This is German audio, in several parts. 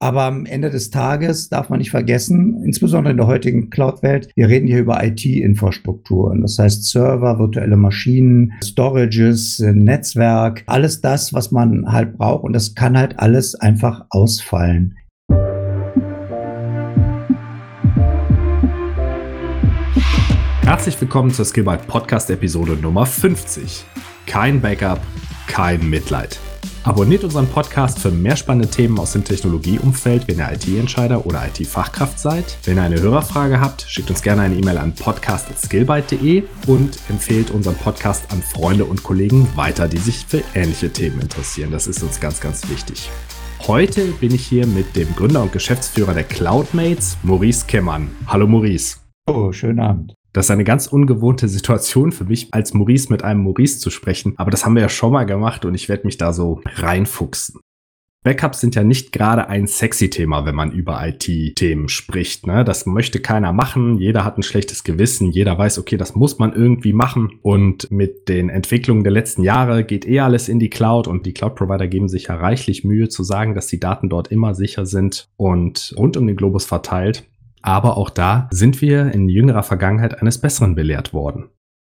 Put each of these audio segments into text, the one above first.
Aber am Ende des Tages darf man nicht vergessen, insbesondere in der heutigen Cloud-Welt, wir reden hier über IT-Infrastrukturen. Das heißt Server, virtuelle Maschinen, Storages, Netzwerk, alles das, was man halt braucht. Und das kann halt alles einfach ausfallen. Herzlich willkommen zur Skillbyte Podcast Episode Nummer 50. Kein Backup, kein Mitleid. Abonniert unseren Podcast für mehr spannende Themen aus dem Technologieumfeld, wenn ihr IT-Entscheider oder IT-Fachkraft seid. Wenn ihr eine Hörerfrage habt, schickt uns gerne eine E-Mail an podcast.skillbyte.de und empfehlt unseren Podcast an Freunde und Kollegen weiter, die sich für ähnliche Themen interessieren. Das ist uns ganz, ganz wichtig. Heute bin ich hier mit dem Gründer und Geschäftsführer der Cloudmates, Maurice Kemmern. Hallo Maurice. Oh, schönen Abend. Das ist eine ganz ungewohnte Situation für mich, als Maurice mit einem Maurice zu sprechen. Aber das haben wir ja schon mal gemacht und ich werde mich da so reinfuchsen. Backups sind ja nicht gerade ein sexy Thema, wenn man über IT-Themen spricht. Ne? Das möchte keiner machen. Jeder hat ein schlechtes Gewissen. Jeder weiß, okay, das muss man irgendwie machen. Und mit den Entwicklungen der letzten Jahre geht eh alles in die Cloud und die Cloud-Provider geben sich ja reichlich Mühe zu sagen, dass die Daten dort immer sicher sind und rund um den Globus verteilt. Aber auch da sind wir in jüngerer Vergangenheit eines Besseren belehrt worden.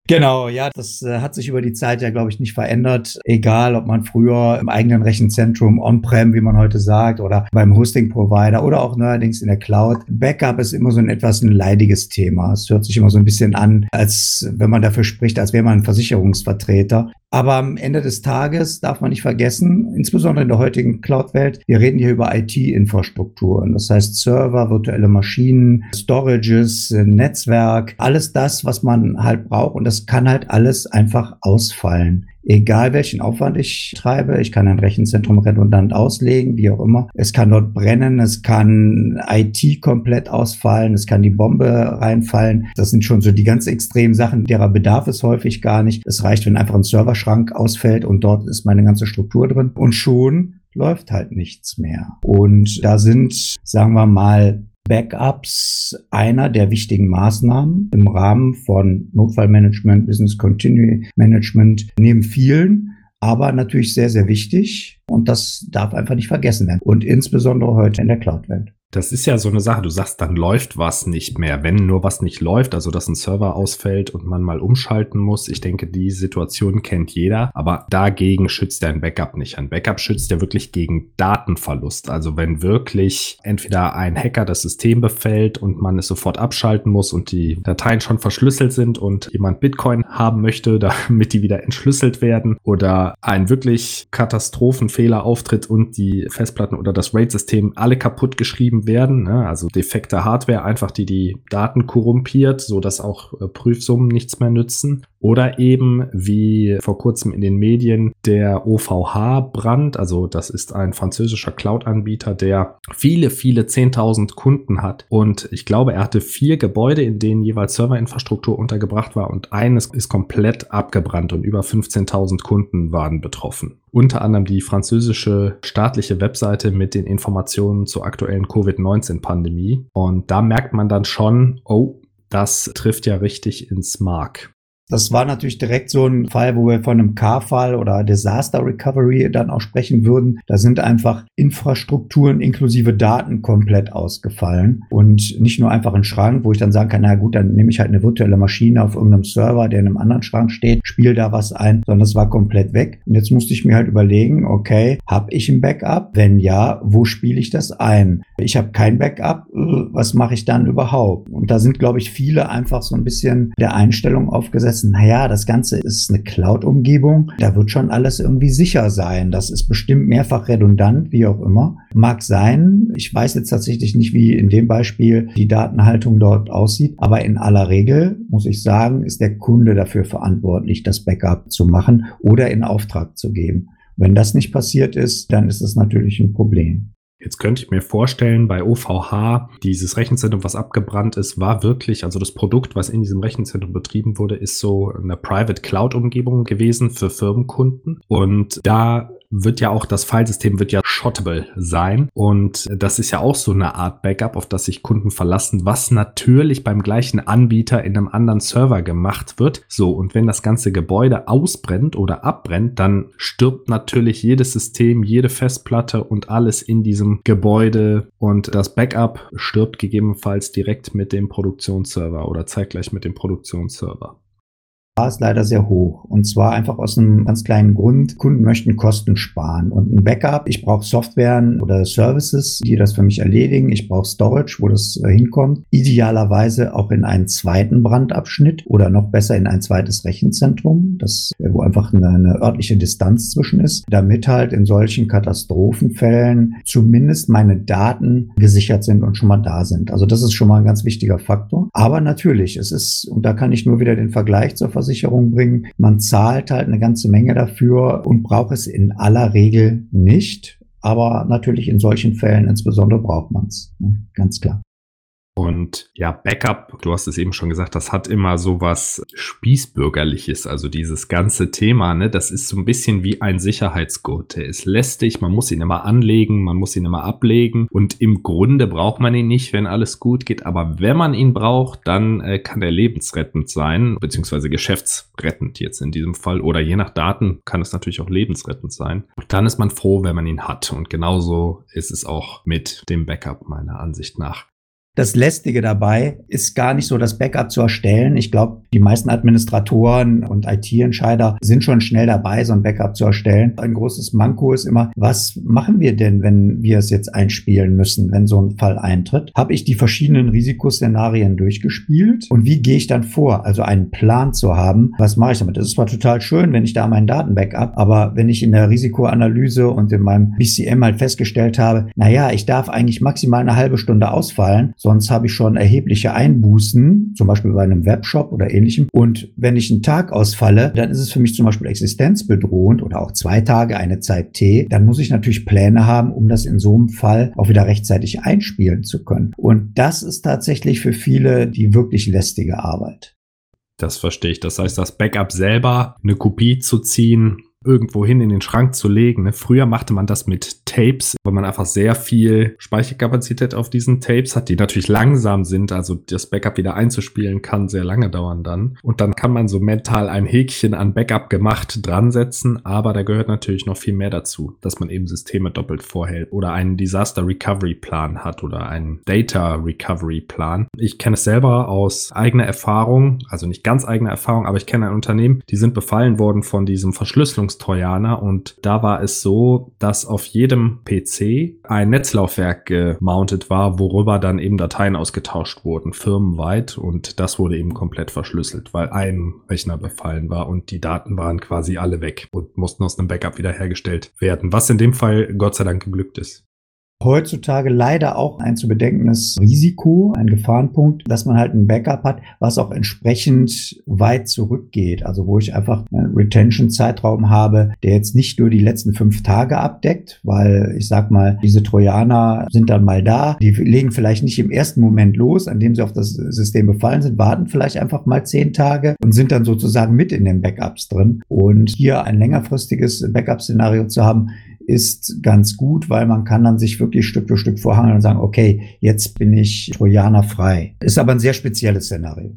Genau, ja, das äh, hat sich über die Zeit ja, glaube ich, nicht verändert. Egal, ob man früher im eigenen Rechenzentrum on-prem, wie man heute sagt, oder beim Hosting-Provider oder auch neuerdings in der Cloud. Backup ist immer so ein etwas ein leidiges Thema. Es hört sich immer so ein bisschen an, als wenn man dafür spricht, als wäre man ein Versicherungsvertreter. Aber am Ende des Tages darf man nicht vergessen, insbesondere in der heutigen Cloud-Welt, wir reden hier über IT-Infrastrukturen. Das heißt Server, virtuelle Maschinen, Storages, Netzwerk, alles das, was man halt braucht. Und das kann halt alles einfach ausfallen egal welchen Aufwand ich treibe. Ich kann ein Rechenzentrum redundant auslegen, wie auch immer. Es kann dort brennen, es kann IT komplett ausfallen, es kann die Bombe reinfallen. Das sind schon so die ganz extremen Sachen, derer bedarf es häufig gar nicht. Es reicht, wenn einfach ein Serverschrank ausfällt und dort ist meine ganze Struktur drin. Und schon läuft halt nichts mehr. Und da sind, sagen wir mal, Backups einer der wichtigen Maßnahmen im Rahmen von Notfallmanagement, Business Continuity Management neben vielen, aber natürlich sehr, sehr wichtig. Und das darf einfach nicht vergessen werden. Und insbesondere heute in der Cloud-Welt. Das ist ja so eine Sache. Du sagst, dann läuft was nicht mehr. Wenn nur was nicht läuft, also dass ein Server ausfällt und man mal umschalten muss. Ich denke, die Situation kennt jeder. Aber dagegen schützt ein Backup nicht. Ein Backup schützt ja wirklich gegen Datenverlust. Also wenn wirklich entweder ein Hacker das System befällt und man es sofort abschalten muss und die Dateien schon verschlüsselt sind und jemand Bitcoin haben möchte, damit die wieder entschlüsselt werden oder ein wirklich Katastrophenfehler auftritt und die Festplatten oder das RAID-System alle kaputt geschrieben werden, ne? also defekte Hardware einfach, die die Daten korrumpiert, so dass auch äh, Prüfsummen nichts mehr nützen. Oder eben wie vor kurzem in den Medien der OVH-Brand, also das ist ein französischer Cloud-Anbieter, der viele, viele 10.000 Kunden hat. Und ich glaube, er hatte vier Gebäude, in denen jeweils Serverinfrastruktur untergebracht war und eines ist komplett abgebrannt und über 15.000 Kunden waren betroffen. Unter anderem die französische staatliche Webseite mit den Informationen zur aktuellen Covid-19-Pandemie. Und da merkt man dann schon, oh, das trifft ja richtig ins Mark. Das war natürlich direkt so ein Fall, wo wir von einem Car-Fall oder Disaster Recovery dann auch sprechen würden. Da sind einfach Infrastrukturen inklusive Daten komplett ausgefallen und nicht nur einfach ein Schrank, wo ich dann sagen kann, na gut, dann nehme ich halt eine virtuelle Maschine auf irgendeinem Server, der in einem anderen Schrank steht, spiele da was ein, sondern es war komplett weg. Und jetzt musste ich mir halt überlegen, okay, habe ich ein Backup? Wenn ja, wo spiele ich das ein? Ich habe kein Backup, was mache ich dann überhaupt? Und da sind, glaube ich, viele einfach so ein bisschen der Einstellung aufgesetzt, wissen, naja, das Ganze ist eine Cloud-Umgebung, da wird schon alles irgendwie sicher sein. Das ist bestimmt mehrfach redundant, wie auch immer. Mag sein. Ich weiß jetzt tatsächlich nicht, wie in dem Beispiel die Datenhaltung dort aussieht, aber in aller Regel, muss ich sagen, ist der Kunde dafür verantwortlich, das Backup zu machen oder in Auftrag zu geben. Wenn das nicht passiert ist, dann ist es natürlich ein Problem. Jetzt könnte ich mir vorstellen, bei OVH, dieses Rechenzentrum, was abgebrannt ist, war wirklich, also das Produkt, was in diesem Rechenzentrum betrieben wurde, ist so eine Private Cloud Umgebung gewesen für Firmenkunden. Und da wird ja auch, das Filesystem wird ja shottable sein. Und das ist ja auch so eine Art Backup, auf das sich Kunden verlassen, was natürlich beim gleichen Anbieter in einem anderen Server gemacht wird. So, und wenn das ganze Gebäude ausbrennt oder abbrennt, dann stirbt natürlich jedes System, jede Festplatte und alles in diesem Gebäude. Und das Backup stirbt gegebenenfalls direkt mit dem Produktionsserver oder zeitgleich mit dem Produktionsserver es leider sehr hoch. Und zwar einfach aus einem ganz kleinen Grund. Kunden möchten Kosten sparen. Und ein Backup, ich brauche Software oder Services, die das für mich erledigen. Ich brauche Storage, wo das äh, hinkommt. Idealerweise auch in einen zweiten Brandabschnitt oder noch besser in ein zweites Rechenzentrum, das, äh, wo einfach eine, eine örtliche Distanz zwischen ist, damit halt in solchen Katastrophenfällen zumindest meine Daten gesichert sind und schon mal da sind. Also das ist schon mal ein ganz wichtiger Faktor. Aber natürlich, es ist, und da kann ich nur wieder den Vergleich zur Versicherung bringen. Man zahlt halt eine ganze Menge dafür und braucht es in aller Regel nicht. Aber natürlich in solchen Fällen insbesondere braucht man es. Ne? Ganz klar. Und ja, Backup, du hast es eben schon gesagt, das hat immer so was Spießbürgerliches. Also dieses ganze Thema, ne, das ist so ein bisschen wie ein Sicherheitsgurt. Der ist lästig, man muss ihn immer anlegen, man muss ihn immer ablegen. Und im Grunde braucht man ihn nicht, wenn alles gut geht. Aber wenn man ihn braucht, dann äh, kann er lebensrettend sein, beziehungsweise geschäftsrettend jetzt in diesem Fall. Oder je nach Daten kann es natürlich auch lebensrettend sein. Und dann ist man froh, wenn man ihn hat. Und genauso ist es auch mit dem Backup meiner Ansicht nach. Das Lästige dabei ist gar nicht so das Backup zu erstellen. Ich glaube, die meisten Administratoren und IT-Entscheider sind schon schnell dabei, so ein Backup zu erstellen. Ein großes Manko ist immer, was machen wir denn, wenn wir es jetzt einspielen müssen, wenn so ein Fall eintritt? Habe ich die verschiedenen Risikoszenarien durchgespielt und wie gehe ich dann vor? Also einen Plan zu haben, was mache ich damit? Das ist zwar total schön, wenn ich da meinen Datenbackup, aber wenn ich in der Risikoanalyse und in meinem BCM halt festgestellt habe, na ja, ich darf eigentlich maximal eine halbe Stunde ausfallen, Sonst habe ich schon erhebliche Einbußen, zum Beispiel bei einem Webshop oder ähnlichem. Und wenn ich einen Tag ausfalle, dann ist es für mich zum Beispiel existenzbedrohend oder auch zwei Tage, eine Zeit T. Dann muss ich natürlich Pläne haben, um das in so einem Fall auch wieder rechtzeitig einspielen zu können. Und das ist tatsächlich für viele die wirklich lästige Arbeit. Das verstehe ich. Das heißt, das Backup selber, eine Kopie zu ziehen, irgendwo hin in den Schrank zu legen. Ne? Früher machte man das mit Tapes, weil man einfach sehr viel Speicherkapazität auf diesen Tapes hat, die natürlich langsam sind, also das Backup wieder einzuspielen kann sehr lange dauern dann. Und dann kann man so mental ein Häkchen an Backup gemacht dran setzen, aber da gehört natürlich noch viel mehr dazu, dass man eben Systeme doppelt vorhält oder einen Disaster Recovery Plan hat oder einen Data Recovery Plan. Ich kenne es selber aus eigener Erfahrung, also nicht ganz eigener Erfahrung, aber ich kenne ein Unternehmen, die sind befallen worden von diesem Verschlüsselungs Linux-Trojaner und da war es so, dass auf jedem PC ein Netzlaufwerk gemountet war, worüber dann eben Dateien ausgetauscht wurden, firmenweit. Und das wurde eben komplett verschlüsselt, weil ein Rechner befallen war und die Daten waren quasi alle weg und mussten aus einem Backup wiederhergestellt werden, was in dem Fall Gott sei Dank geglückt ist heutzutage leider auch ein zu bedenkendes Risiko, ein Gefahrenpunkt, dass man halt ein Backup hat, was auch entsprechend weit zurückgeht. Also wo ich einfach einen Retention-Zeitraum habe, der jetzt nicht nur die letzten fünf Tage abdeckt, weil ich sag mal, diese Trojaner sind dann mal da, die legen vielleicht nicht im ersten Moment los, an dem sie auf das System befallen sind, warten vielleicht einfach mal zehn Tage und sind dann sozusagen mit in den Backups drin. Und hier ein längerfristiges Backup-Szenario zu haben, ist ganz gut, weil man kann dann sich wirklich Stück für Stück vorhangeln und sagen, okay, jetzt bin ich Trojaner frei. Ist aber ein sehr spezielles Szenario.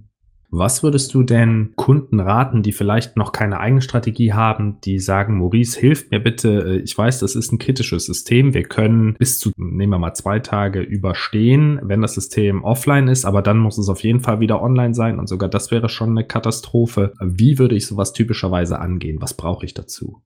Was würdest du denn Kunden raten, die vielleicht noch keine eigene Strategie haben, die sagen, Maurice, hilf mir bitte, ich weiß, das ist ein kritisches System, wir können bis zu, nehmen wir mal zwei Tage überstehen, wenn das System offline ist, aber dann muss es auf jeden Fall wieder online sein und sogar das wäre schon eine Katastrophe. Wie würde ich sowas typischerweise angehen? Was brauche ich dazu?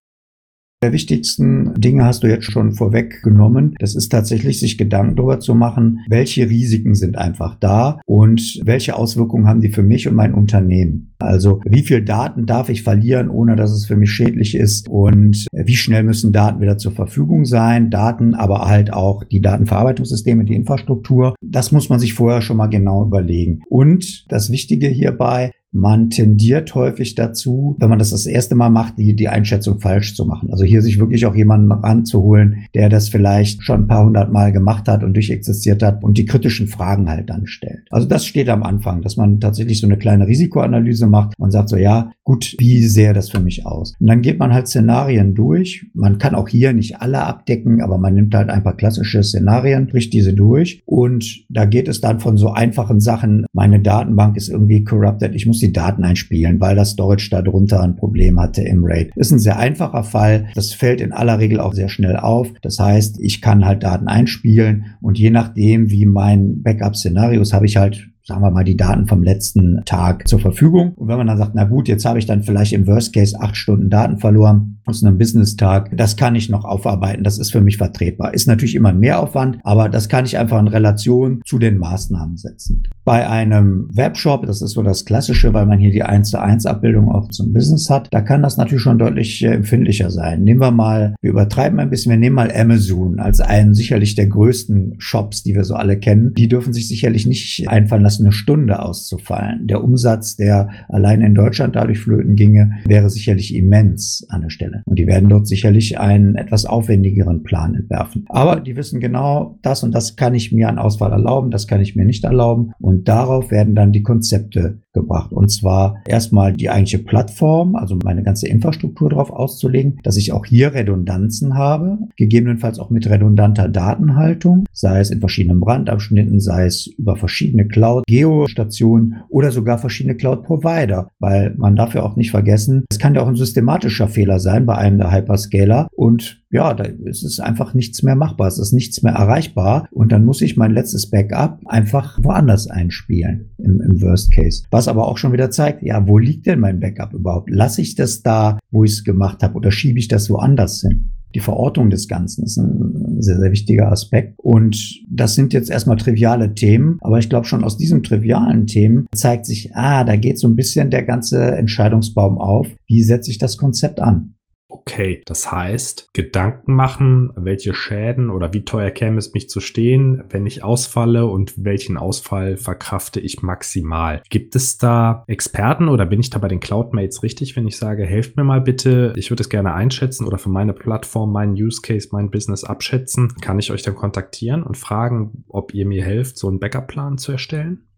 Der wichtigsten Dinge hast du jetzt schon vorweggenommen. Das ist tatsächlich, sich Gedanken darüber zu machen, welche Risiken sind einfach da und welche Auswirkungen haben die für mich und mein Unternehmen. Also wie viel Daten darf ich verlieren, ohne dass es für mich schädlich ist und wie schnell müssen Daten wieder zur Verfügung sein. Daten, aber halt auch die Datenverarbeitungssysteme, die Infrastruktur. Das muss man sich vorher schon mal genau überlegen. Und das Wichtige hierbei, man tendiert häufig dazu, wenn man das das erste Mal macht, die, die Einschätzung falsch zu machen. Also hier sich wirklich auch jemanden ranzuholen, der das vielleicht schon ein paar hundert Mal gemacht hat und durchexistiert hat und die kritischen Fragen halt dann stellt. Also das steht am Anfang, dass man tatsächlich so eine kleine Risikoanalyse macht und sagt so, ja, gut, wie sähe das für mich aus? Und dann geht man halt Szenarien durch. Man kann auch hier nicht alle abdecken, aber man nimmt halt ein paar klassische Szenarien, bricht diese durch und da geht es dann von so einfachen Sachen, meine Datenbank ist irgendwie corrupted, ich muss muss die Daten einspielen, weil das Storage darunter ein Problem hatte im RAID. Ist ein sehr einfacher Fall. Das fällt in aller Regel auch sehr schnell auf. Das heißt, ich kann halt Daten einspielen und je nachdem, wie mein Backup-Szenario ist, habe ich halt sagen wir mal, die Daten vom letzten Tag zur Verfügung. Und wenn man dann sagt, na gut, jetzt habe ich dann vielleicht im Worst Case acht Stunden Daten verloren, aus einem Business-Tag, das kann ich noch aufarbeiten, das ist für mich vertretbar. Ist natürlich immer ein Mehraufwand, aber das kann ich einfach in Relation zu den Maßnahmen setzen. Bei einem Webshop, das ist so das Klassische, weil man hier die 1 zu 1 Abbildung auch zum Business hat, da kann das natürlich schon deutlich äh, empfindlicher sein. Nehmen wir mal, wir übertreiben ein bisschen, wir nehmen mal Amazon als einen sicherlich der größten Shops, die wir so alle kennen. Die dürfen sich sicherlich nicht einfallen lassen, eine Stunde auszufallen. Der Umsatz, der allein in Deutschland dadurch flöten ginge, wäre sicherlich immens an der Stelle. Und die werden dort sicherlich einen etwas aufwendigeren Plan entwerfen. Aber die wissen genau, das und das kann ich mir an Auswahl erlauben, das kann ich mir nicht erlauben. Und darauf werden dann die Konzepte gebracht. Und zwar erstmal die eigentliche Plattform, also meine ganze Infrastruktur darauf auszulegen, dass ich auch hier Redundanzen habe, gegebenenfalls auch mit redundanter Datenhaltung, sei es in verschiedenen Brandabschnitten, sei es über verschiedene Cloud-Geostationen oder sogar verschiedene Cloud-Provider, weil man darf ja auch nicht vergessen, es kann ja auch ein systematischer Fehler sein bei einem der Hyperscaler und ja, da ist es einfach nichts mehr machbar, es ist nichts mehr erreichbar und dann muss ich mein letztes Backup einfach woanders einspielen im, im Worst Case. Was aber auch schon wieder zeigt, ja, wo liegt denn mein Backup überhaupt? Lasse ich das da, wo ich es gemacht habe oder schiebe ich das woanders hin? Die Verortung des Ganzen ist ein sehr, sehr wichtiger Aspekt. Und das sind jetzt erstmal triviale Themen, aber ich glaube schon aus diesen trivialen Themen zeigt sich, ah, da geht so ein bisschen der ganze Entscheidungsbaum auf. Wie setze ich das Konzept an? Okay, das heißt, Gedanken machen, welche Schäden oder wie teuer käme es mich zu stehen, wenn ich ausfalle und welchen Ausfall verkrafte ich maximal. Gibt es da Experten oder bin ich da bei den Cloudmates richtig, wenn ich sage, helft mir mal bitte, ich würde es gerne einschätzen oder für meine Plattform, meinen Use Case, mein Business abschätzen? Kann ich euch dann kontaktieren und fragen, ob ihr mir helft, so einen Backup-Plan zu erstellen?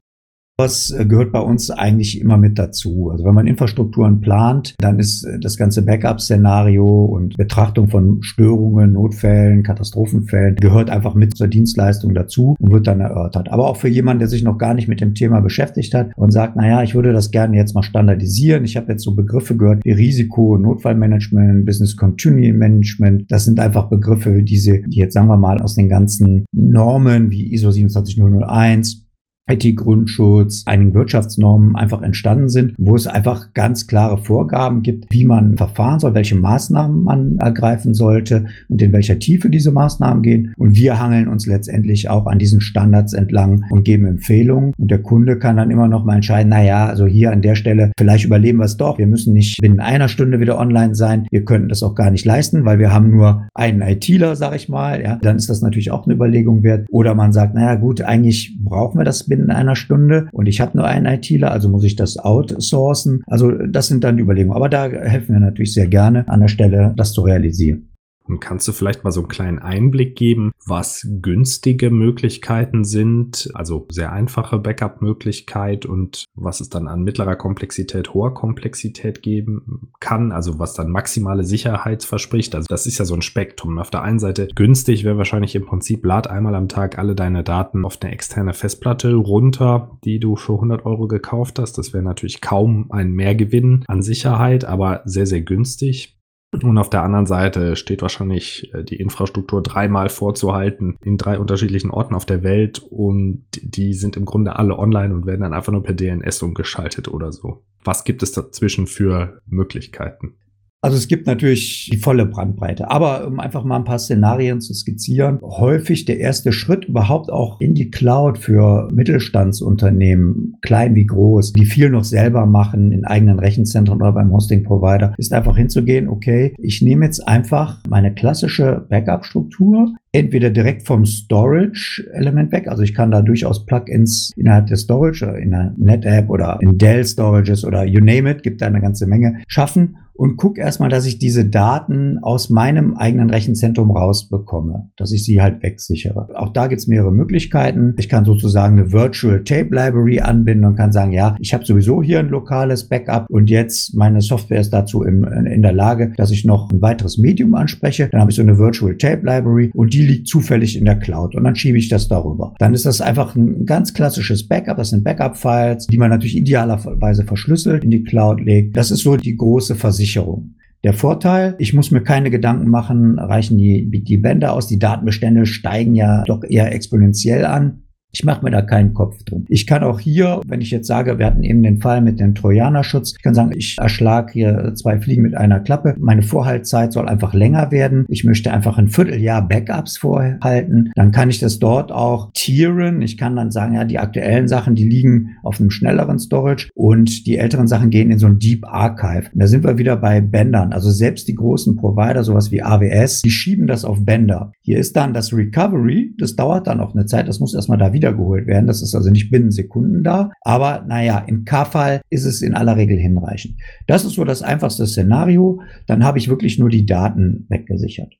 Was äh, gehört bei uns eigentlich immer mit dazu. Also wenn man Infrastrukturen plant, dann ist äh, das ganze Backup-Szenario und Betrachtung von Störungen, Notfällen, Katastrophenfällen gehört einfach mit zur Dienstleistung dazu und wird dann erörtert. Aber auch für jemanden, der sich noch gar nicht mit dem Thema beschäftigt hat und sagt, naja, ich würde das gerne jetzt mal standardisieren. Ich habe jetzt so Begriffe gehört wie Risiko, Notfallmanagement, Business Continuity Management. Das sind einfach Begriffe, diese, die jetzt sagen wir mal aus den ganzen Normen wie ISO 27001 IT-Grundschutz, einigen Wirtschaftsnormen einfach entstanden sind, wo es einfach ganz klare Vorgaben gibt, wie man verfahren soll, welche Maßnahmen man ergreifen sollte und in welcher Tiefe diese Maßnahmen gehen. Und wir hangeln uns letztendlich auch an diesen Standards entlang und geben Empfehlungen. Und der Kunde kann dann immer noch mal entscheiden, na ja, also hier an der Stelle, vielleicht überleben wir es doch. Wir müssen nicht binnen einer Stunde wieder online sein. Wir könnten das auch gar nicht leisten, weil wir haben nur einen ITler, sag ich mal. Ja, dann ist das natürlich auch eine Überlegung wert. Oder man sagt, naja, gut, eigentlich brauchen wir das binnen in einer Stunde und ich habe nur einen ITler, also muss ich das outsourcen. Also das sind dann die Überlegungen. Aber da helfen wir natürlich sehr gerne an der Stelle, das zu realisieren. Und kannst du vielleicht mal so einen kleinen Einblick geben, was günstige Möglichkeiten sind, also sehr einfache Backup-Möglichkeit und was es dann an mittlerer Komplexität, hoher Komplexität geben kann, also was dann maximale Sicherheit verspricht. Also das ist ja so ein Spektrum. Auf der einen Seite günstig wäre wahrscheinlich im Prinzip, lad einmal am Tag alle deine Daten auf eine externe Festplatte runter, die du für 100 Euro gekauft hast. Das wäre natürlich kaum ein Mehrgewinn an Sicherheit, aber sehr, sehr günstig. Und auf der anderen Seite steht wahrscheinlich äh, die Infrastruktur dreimal vorzuhalten in drei unterschiedlichen Orten auf der Welt und die sind im Grunde alle online und werden dann einfach nur per DNS umgeschaltet oder so. Was gibt es dazwischen für Möglichkeiten? Also es gibt natürlich die volle Brandbreite. Aber um einfach mal ein paar Szenarien zu skizzieren, häufig der erste Schritt überhaupt auch in die Cloud für Mittelstandsunternehmen, klein wie groß, die viel noch selber machen in eigenen Rechenzentren oder beim Hosting-Provider, ist einfach hinzugehen, okay, ich nehme jetzt einfach meine klassische Backup-Struktur, entweder direkt vom Storage-Element weg, also ich kann da durchaus Plugins innerhalb der Storage, in der NetApp oder in Dell Storages oder you name it, gibt da eine ganze Menge, schaffen und gucke erstmal, dass ich diese Daten aus meinem eigenen Rechenzentrum rausbekomme, dass ich sie halt wegsichere. Auch da gibt es mehrere Möglichkeiten. Ich kann sozusagen eine Virtual Tape Library anbinden und kann sagen, ja, ich habe sowieso hier ein lokales Backup und jetzt meine Software ist dazu im, in der Lage, dass ich noch ein weiteres Medium anspreche. Dann habe ich so eine Virtual Tape Library und die liegt zufällig in der Cloud und dann schiebe ich das darüber. Dann ist das einfach ein ganz klassisches Backup. Das sind Backup-Files, die man natürlich idealerweise verschlüsselt in die Cloud legt. Das ist so die große Versicherung Sicherung. Der Vorteil, ich muss mir keine Gedanken machen, reichen die, die Bänder aus, die Datenbestände steigen ja doch eher exponentiell an. Ich mache mir da keinen Kopf drum. Ich kann auch hier, wenn ich jetzt sage, wir hatten eben den Fall mit dem Trojanerschutz, ich kann sagen, ich erschlag hier zwei Fliegen mit einer Klappe. Meine Vorhaltzeit soll einfach länger werden. Ich möchte einfach ein Vierteljahr Backups vorhalten. Dann kann ich das dort auch tieren. Ich kann dann sagen, ja, die aktuellen Sachen, die liegen auf einem schnelleren Storage und die älteren Sachen gehen in so ein Deep Archive. Und da sind wir wieder bei Bändern. Also selbst die großen Provider, sowas wie AWS, die schieben das auf Bänder. Hier ist dann das Recovery. Das dauert dann auch eine Zeit. Das muss erstmal da wieder wiedergeholt werden. Das ist also nicht binnen Sekunden da. Aber naja, im K-Fall ist es in aller Regel hinreichend. Das ist so das einfachste Szenario. Dann habe ich wirklich nur die Daten weggesichert.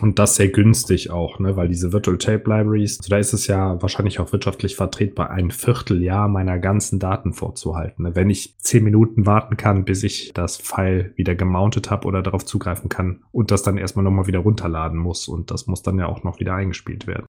Und das sehr günstig auch, ne? weil diese Virtual Tape Libraries, da ist es ja wahrscheinlich auch wirtschaftlich vertretbar, ein Vierteljahr meiner ganzen Daten vorzuhalten. Ne? Wenn ich zehn Minuten warten kann, bis ich das File wieder gemountet habe oder darauf zugreifen kann und das dann erstmal nochmal wieder runterladen muss und das muss dann ja auch noch wieder eingespielt werden.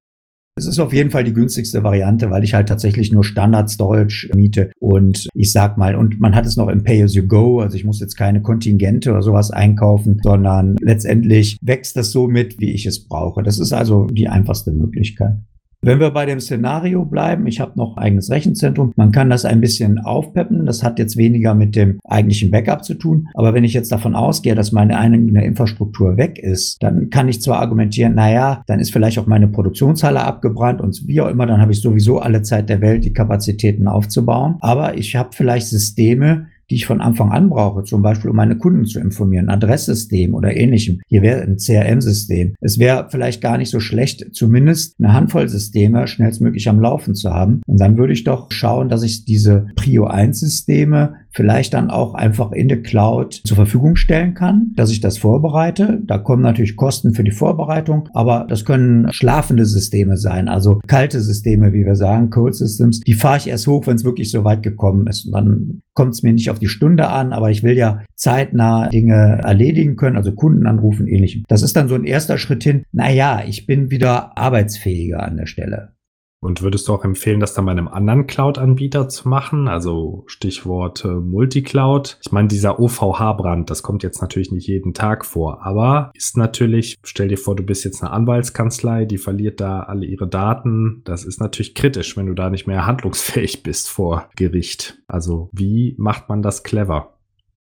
Es ist auf jeden Fall die günstigste Variante, weil ich halt tatsächlich nur Standard-Storage miete und ich sag mal, und man hat es noch im Pay-as-you-go, also ich muss jetzt keine Kontingente oder sowas einkaufen, sondern letztendlich wächst das so mit, wie ich es brauche. Das ist also die einfachste Möglichkeit. Wenn wir bei dem Szenario bleiben, ich habe noch eigenes Rechenzentrum, man kann das ein bisschen aufpeppen. Das hat jetzt weniger mit dem eigentlichen Backup zu tun. Aber wenn ich jetzt davon ausgehe, dass meine eigene Infrastruktur weg ist, dann kann ich zwar argumentieren, naja, dann ist vielleicht auch meine Produktionshalle abgebrannt und wie auch immer, dann habe ich sowieso alle Zeit der Welt, die Kapazitäten aufzubauen. Aber ich habe vielleicht Systeme, die ich von Anfang an brauche, zum Beispiel um meine Kunden zu informieren, Adresssystem oder ähnlichem. Hier wäre ein CRM-System. Es wäre vielleicht gar nicht so schlecht, zumindest eine Handvoll Systeme schnellstmöglich am Laufen zu haben. Und dann würde ich doch schauen, dass ich diese Prio 1 Systeme vielleicht dann auch einfach in der Cloud zur Verfügung stellen kann, dass ich das vorbereite. Da kommen natürlich Kosten für die Vorbereitung, aber das können schlafende Systeme sein, also kalte Systeme, wie wir sagen, Cold Systems. Die fahre ich erst hoch, wenn es wirklich so weit gekommen ist. Und dann kommt es mir nicht auf die Stunde an, aber ich will ja zeitnah Dinge erledigen können, also Kunden anrufen, ähnlichem. Das ist dann so ein erster Schritt hin. Naja, ich bin wieder arbeitsfähiger an der Stelle. Und würdest du auch empfehlen, das dann bei einem anderen Cloud-Anbieter zu machen? Also Stichwort äh, Multicloud. Ich meine, dieser OVH-Brand, das kommt jetzt natürlich nicht jeden Tag vor, aber ist natürlich, stell dir vor, du bist jetzt eine Anwaltskanzlei, die verliert da alle ihre Daten. Das ist natürlich kritisch, wenn du da nicht mehr handlungsfähig bist vor Gericht. Also wie macht man das clever?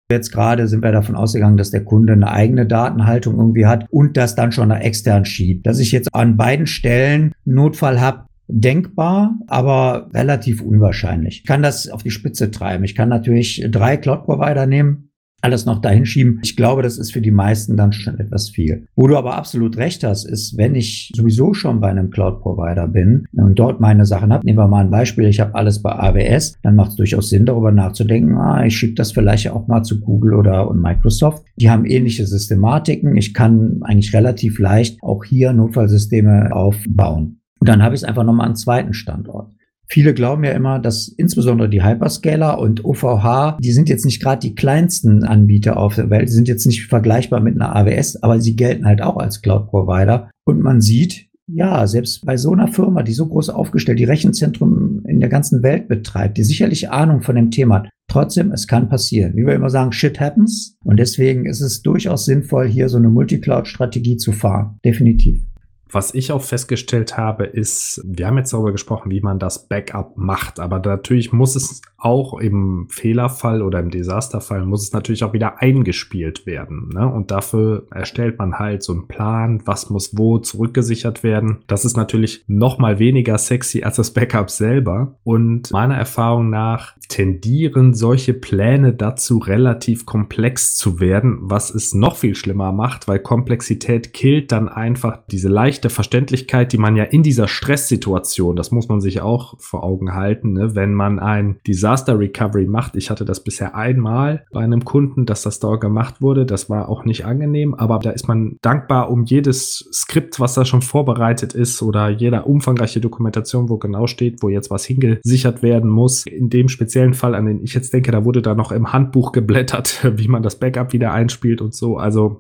Jetzt gerade sind wir davon ausgegangen, dass der Kunde eine eigene Datenhaltung irgendwie hat und das dann schon nach extern schiebt. Dass ich jetzt an beiden Stellen Notfall habe, denkbar, aber relativ unwahrscheinlich. Ich kann das auf die Spitze treiben. Ich kann natürlich drei Cloud-Provider nehmen, alles noch dahin schieben. Ich glaube, das ist für die meisten dann schon etwas viel. Wo du aber absolut recht hast, ist, wenn ich sowieso schon bei einem Cloud-Provider bin und dort meine Sachen habe, nehmen wir mal ein Beispiel, ich habe alles bei AWS, dann macht es durchaus Sinn, darüber nachzudenken, ah, ich schiebe das vielleicht auch mal zu Google oder und Microsoft. Die haben ähnliche Systematiken. Ich kann eigentlich relativ leicht auch hier Notfallsysteme aufbauen. Dann habe ich es einfach nochmal einen zweiten Standort. Viele glauben ja immer, dass insbesondere die Hyperscaler und OVH, die sind jetzt nicht gerade die kleinsten Anbieter auf der Welt, die sind jetzt nicht vergleichbar mit einer AWS, aber sie gelten halt auch als Cloud-Provider. Und man sieht, ja, selbst bei so einer Firma, die so groß aufgestellt, die Rechenzentrum in der ganzen Welt betreibt, die sicherlich Ahnung von dem Thema hat, trotzdem, es kann passieren. Wie wir immer sagen, shit happens. Und deswegen ist es durchaus sinnvoll, hier so eine Multicloud-Strategie zu fahren. Definitiv. Was ich auch festgestellt habe, ist, wir haben jetzt darüber gesprochen, wie man das Backup macht, aber natürlich muss es auch im Fehlerfall oder im Desasterfall muss es natürlich auch wieder eingespielt werden. Ne? Und dafür erstellt man halt so einen Plan, was muss wo zurückgesichert werden. Das ist natürlich noch mal weniger sexy als das Backup selber. Und meiner Erfahrung nach tendieren solche Pläne dazu, relativ komplex zu werden, was es noch viel schlimmer macht, weil Komplexität killt dann einfach diese leichte Verständlichkeit, die man ja in dieser Stresssituation, das muss man sich auch vor Augen halten, ne? wenn man ein Disaster Recovery macht. Ich hatte das bisher einmal bei einem Kunden, dass das da gemacht wurde. Das war auch nicht angenehm, aber da ist man dankbar um jedes Skript, was da schon vorbereitet ist oder jeder umfangreiche Dokumentation, wo genau steht, wo jetzt was hingesichert werden muss. In dem speziellen Fall, an den ich jetzt denke, da wurde da noch im Handbuch geblättert, wie man das Backup wieder einspielt und so. Also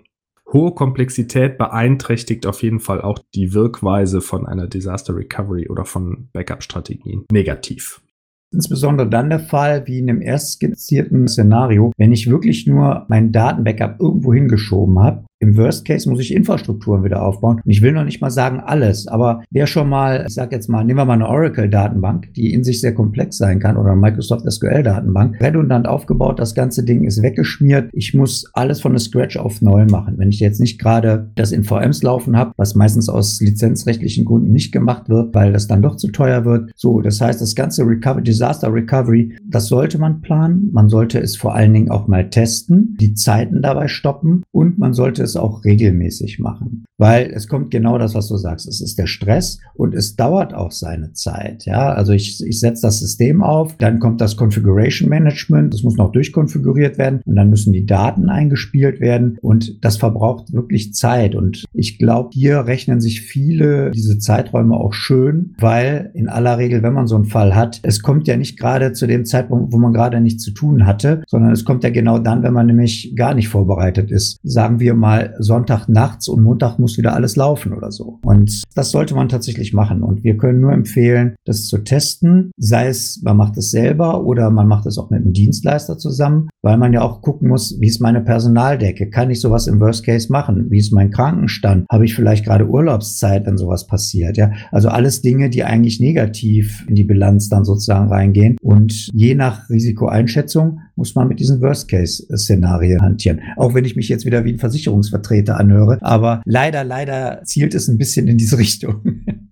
hohe Komplexität beeinträchtigt auf jeden Fall auch die Wirkweise von einer Disaster Recovery oder von Backup-Strategien negativ. Insbesondere dann der Fall, wie in dem erst skizzierten Szenario, wenn ich wirklich nur mein Datenbackup irgendwo hingeschoben habe im Worst Case muss ich Infrastrukturen wieder aufbauen. Und ich will noch nicht mal sagen alles, aber wer schon mal, ich sage jetzt mal, nehmen wir mal eine Oracle-Datenbank, die in sich sehr komplex sein kann oder eine Microsoft SQL-Datenbank, redundant aufgebaut, das ganze Ding ist weggeschmiert. Ich muss alles von der Scratch auf neu machen. Wenn ich jetzt nicht gerade das in VMs laufen habe, was meistens aus lizenzrechtlichen Gründen nicht gemacht wird, weil das dann doch zu teuer wird. So, das heißt, das ganze Recovery, Disaster Recovery, das sollte man planen. Man sollte es vor allen Dingen auch mal testen, die Zeiten dabei stoppen und man sollte es auch regelmäßig machen, weil es kommt genau das, was du sagst. Es ist der Stress und es dauert auch seine Zeit. Ja, also ich, ich setze das System auf, dann kommt das Configuration Management, das muss noch durchkonfiguriert werden und dann müssen die Daten eingespielt werden und das verbraucht wirklich Zeit und ich glaube, hier rechnen sich viele diese Zeiträume auch schön, weil in aller Regel, wenn man so einen Fall hat, es kommt ja nicht gerade zu dem Zeitpunkt, wo man gerade nichts zu tun hatte, sondern es kommt ja genau dann, wenn man nämlich gar nicht vorbereitet ist. Sagen wir mal mal Sonntag nachts und Montag muss wieder alles laufen oder so. Und das sollte man tatsächlich machen. Und wir können nur empfehlen, das zu testen, sei es, man macht es selber oder man macht es auch mit einem Dienstleister zusammen, weil man ja auch gucken muss, wie ist meine Personaldecke? Kann ich sowas im Worst Case machen? Wie ist mein Krankenstand? Habe ich vielleicht gerade Urlaubszeit, wenn sowas passiert? Ja, also alles Dinge, die eigentlich negativ in die Bilanz dann sozusagen reingehen. Und je nach Risikoeinschätzung muss man mit diesen Worst-Case-Szenarien hantieren. Auch wenn ich mich jetzt wieder wie ein Versicherungsvertreter anhöre. Aber leider, leider zielt es ein bisschen in diese Richtung.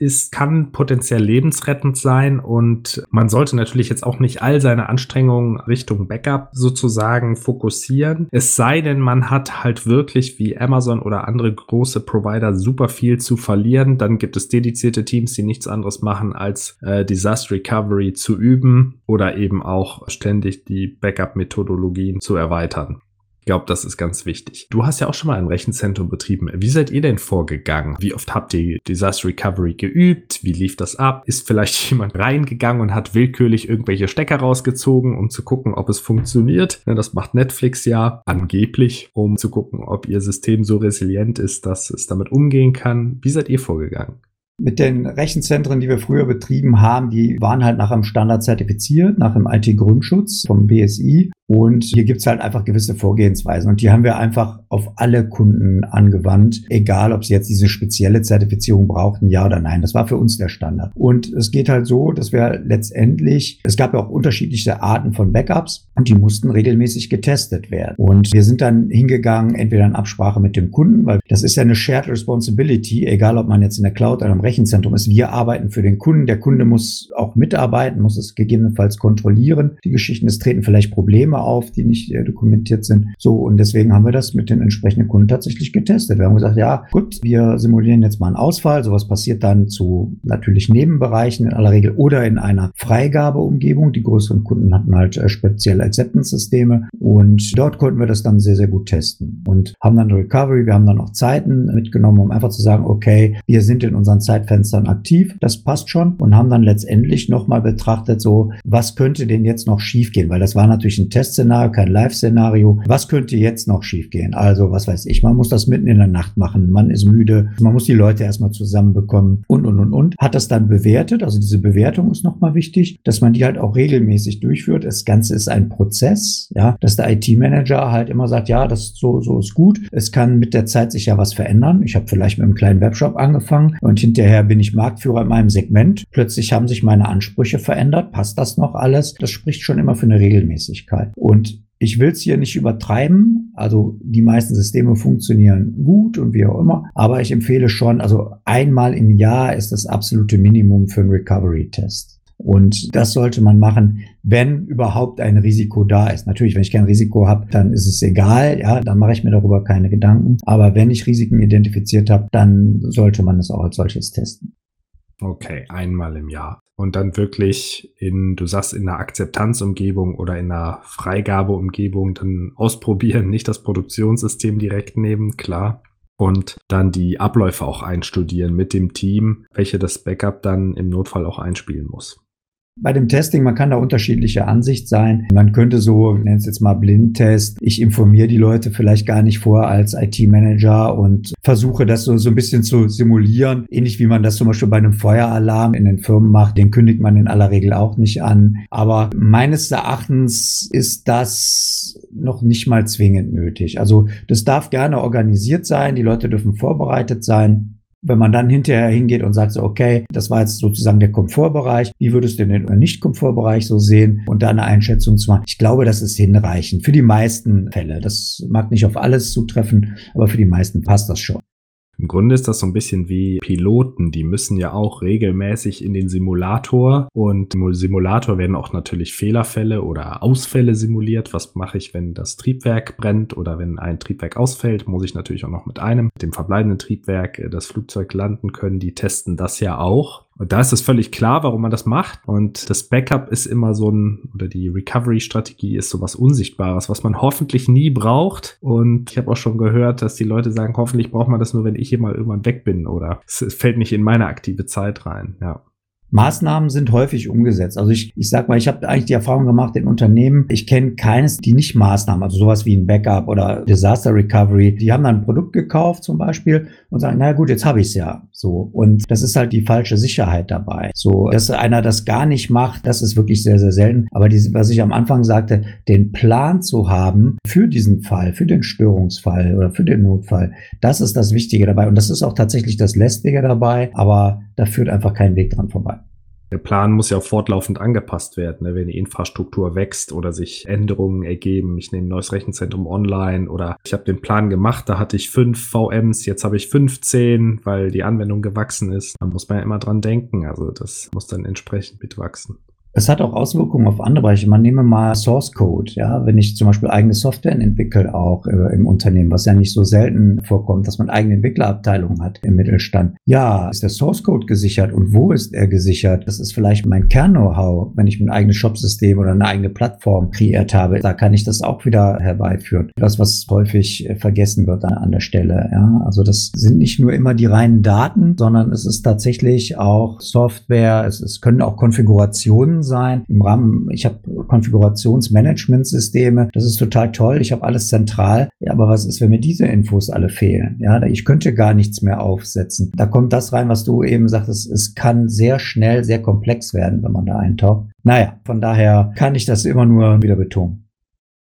ist, kann potenziell lebensrettend sein und man sollte natürlich jetzt auch nicht all seine Anstrengungen Richtung Backup sozusagen fokussieren. Es sei denn, man hat halt wirklich wie Amazon oder andere große Provider super viel zu verlieren. Dann gibt es dedizierte Teams, die nichts anderes machen, als äh, Disaster Recovery zu üben oder eben auch ständig die Backup-Methodologien zu erweitern. Ich glaube, das ist ganz wichtig. Du hast ja auch schon mal ein Rechenzentrum betrieben. Wie seid ihr denn vorgegangen? Wie oft habt ihr Disaster Recovery geübt? Wie lief das ab? Ist vielleicht jemand reingegangen und hat willkürlich irgendwelche Stecker rausgezogen, um zu gucken, ob es funktioniert? Das macht Netflix ja angeblich, um zu gucken, ob ihr System so resilient ist, dass es damit umgehen kann. Wie seid ihr vorgegangen? mit den Rechenzentren, die wir früher betrieben haben, die waren halt nach einem Standard zertifiziert, nach dem IT-Grundschutz vom BSI. Und hier gibt's halt einfach gewisse Vorgehensweisen. Und die haben wir einfach auf alle Kunden angewandt, egal ob sie jetzt diese spezielle Zertifizierung brauchten, ja oder nein. Das war für uns der Standard. Und es geht halt so, dass wir letztendlich, es gab ja auch unterschiedliche Arten von Backups und die mussten regelmäßig getestet werden. Und wir sind dann hingegangen, entweder in Absprache mit dem Kunden, weil das ist ja eine Shared Responsibility, egal ob man jetzt in der Cloud oder im Rechenzentrum ist. Wir arbeiten für den Kunden. Der Kunde muss auch mitarbeiten, muss es gegebenenfalls kontrollieren. Die Geschichten, es treten vielleicht Probleme auf, die nicht äh, dokumentiert sind. So, und deswegen haben wir das mit den entsprechenden Kunden tatsächlich getestet. Wir haben gesagt, ja, gut, wir simulieren jetzt mal einen Ausfall. Sowas passiert dann zu natürlich Nebenbereichen in aller Regel oder in einer Freigabeumgebung. Die größeren Kunden hatten halt äh, spezielle Acceptance-Systeme und dort konnten wir das dann sehr, sehr gut testen und haben dann Recovery, wir haben dann auch Zeiten mitgenommen, um einfach zu sagen, okay, wir sind in unseren Zeitfenstern aktiv, das passt schon und haben dann letztendlich nochmal betrachtet, so, was könnte denn jetzt noch schiefgehen? Weil das war natürlich ein Test Test-Szenario, kein Live-Szenario. Was könnte jetzt noch schiefgehen? Also, was weiß ich, man muss das mitten in der Nacht machen, man ist müde, man muss die Leute erstmal zusammenbekommen und, und, und, und. Hat das dann bewertet, also diese Bewertung ist nochmal wichtig, dass man die halt auch regelmäßig durchführt. Das Ganze ist ein Prozess, ja, dass der IT-Manager halt immer sagt, ja, das so, so ist gut. Es kann mit der Zeit sich ja was verändern. Ich habe vielleicht mit einem kleinen Webshop angefangen und hinterher bin ich Marktführer in meinem Segment. Plötzlich haben sich meine Ansprüche verändert. Passt das noch alles? Das spricht schon immer für eine Regelmäßigkeit. Und ich will es hier nicht übertreiben. Also die meisten Systeme funktionieren gut und wie auch immer. Aber ich empfehle schon, also einmal im Jahr ist das absolute Minimum für einen Recovery-Test. Und das sollte man machen, wenn überhaupt ein Risiko da ist. Natürlich, wenn ich kein Risiko habe, dann ist es egal, ja, dann mache ich mir darüber keine Gedanken. Aber wenn ich Risiken identifiziert habe, dann sollte man es auch als solches testen. Okay, einmal im Jahr. Und dann wirklich in, du sagst, in einer Akzeptanzumgebung oder in einer Freigabeumgebung dann ausprobieren, nicht das Produktionssystem direkt nehmen, klar. Und dann die Abläufe auch einstudieren mit dem Team, welche das Backup dann im Notfall auch einspielen muss bei dem Testing, man kann da unterschiedlicher Ansicht sein. Man könnte so, nennen es jetzt mal Blindtest. Ich informiere die Leute vielleicht gar nicht vor als IT-Manager und versuche das so, so ein bisschen zu simulieren. Ähnlich wie man das zum Beispiel bei einem Feueralarm in den Firmen macht. Den kündigt man in aller Regel auch nicht an. Aber meines Erachtens ist das noch nicht mal zwingend nötig. Also das darf gerne organisiert sein. Die Leute dürfen vorbereitet sein. Wenn man dann hinterher hingeht und sagt so, okay, das war jetzt sozusagen der Komfortbereich, wie würdest du den Nicht-Komfortbereich so sehen und da eine Einschätzung zu machen? Ich glaube, das ist hinreichend für die meisten Fälle. Das mag nicht auf alles zutreffen, aber für die meisten passt das schon. Im Grunde ist das so ein bisschen wie Piloten, die müssen ja auch regelmäßig in den Simulator und im Simulator werden auch natürlich Fehlerfälle oder Ausfälle simuliert. Was mache ich, wenn das Triebwerk brennt oder wenn ein Triebwerk ausfällt? Muss ich natürlich auch noch mit einem, dem verbleibenden Triebwerk, äh, das Flugzeug landen können. Die testen das ja auch. Und da ist es völlig klar, warum man das macht. Und das Backup ist immer so ein, oder die Recovery-Strategie ist so was Unsichtbares, was man hoffentlich nie braucht. Und ich habe auch schon gehört, dass die Leute sagen, hoffentlich braucht man das nur, wenn ich hier mal irgendwann weg bin oder es fällt nicht in meine aktive Zeit rein. Ja. Maßnahmen sind häufig umgesetzt. Also ich, ich sag mal, ich habe eigentlich die Erfahrung gemacht in Unternehmen, ich kenne keines, die nicht Maßnahmen, also sowas wie ein Backup oder Disaster Recovery, die haben dann ein Produkt gekauft zum Beispiel und sagen, naja gut, jetzt habe ich es ja. So. Und das ist halt die falsche Sicherheit dabei. So, dass einer das gar nicht macht, das ist wirklich sehr, sehr selten. Aber diese, was ich am Anfang sagte, den Plan zu haben für diesen Fall, für den Störungsfall oder für den Notfall, das ist das Wichtige dabei. Und das ist auch tatsächlich das Lästige dabei, aber da führt einfach kein Weg dran vorbei. Der Plan muss ja fortlaufend angepasst werden, ne? wenn die Infrastruktur wächst oder sich Änderungen ergeben. Ich nehme ein neues Rechenzentrum online oder ich habe den Plan gemacht, da hatte ich fünf VMs, jetzt habe ich 15, weil die Anwendung gewachsen ist. Da muss man ja immer dran denken. Also das muss dann entsprechend mitwachsen. Es hat auch Auswirkungen auf andere Bereiche. Man nehme mal Source Code, ja, wenn ich zum Beispiel eigene Software entwickle, auch äh, im Unternehmen, was ja nicht so selten vorkommt, dass man eigene Entwicklerabteilungen hat im Mittelstand. Ja, ist der Source Code gesichert und wo ist er gesichert? Das ist vielleicht mein Kern-Know-how, wenn ich ein eigenes Shopsystem oder eine eigene Plattform kreiert habe. Da kann ich das auch wieder herbeiführen. Das, was häufig äh, vergessen wird an, an der Stelle. Ja, also das sind nicht nur immer die reinen Daten, sondern es ist tatsächlich auch Software. Es, es können auch Konfigurationen sein. Im Rahmen, ich habe Konfigurationsmanagementsysteme, das ist total toll, ich habe alles zentral. Ja, aber was ist, wenn mir diese Infos alle fehlen? Ja, ich könnte gar nichts mehr aufsetzen. Da kommt das rein, was du eben sagtest, es kann sehr schnell sehr komplex werden, wenn man da eintaucht. Naja, von daher kann ich das immer nur wieder betonen.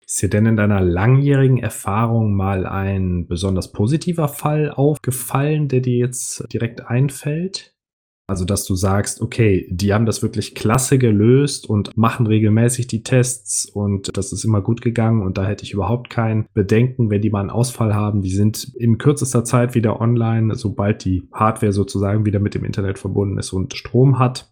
Ist dir denn in deiner langjährigen Erfahrung mal ein besonders positiver Fall aufgefallen, der dir jetzt direkt einfällt? Also, dass du sagst, okay, die haben das wirklich klasse gelöst und machen regelmäßig die Tests und das ist immer gut gegangen und da hätte ich überhaupt kein Bedenken, wenn die mal einen Ausfall haben. Die sind in kürzester Zeit wieder online, sobald die Hardware sozusagen wieder mit dem Internet verbunden ist und Strom hat.